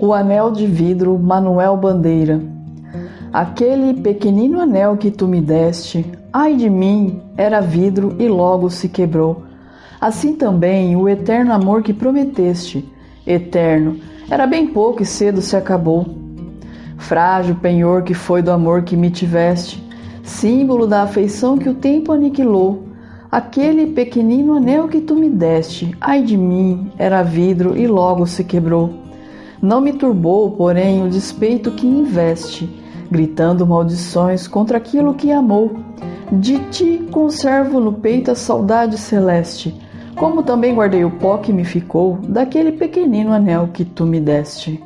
O anel de vidro Manuel Bandeira. Aquele pequenino anel que tu me deste, ai de mim, era vidro e logo se quebrou. Assim também o eterno amor que prometeste, eterno, era bem pouco e cedo se acabou. Frágil penhor que foi do amor que me tiveste, símbolo da afeição que o tempo aniquilou, aquele pequenino anel que tu me deste, ai de mim, era vidro e logo se quebrou. Não me turbou, porém, o despeito que investe, gritando maldições contra aquilo que amou. De ti conservo no peito a saudade celeste, como também guardei o pó que me ficou daquele pequenino anel que tu me deste.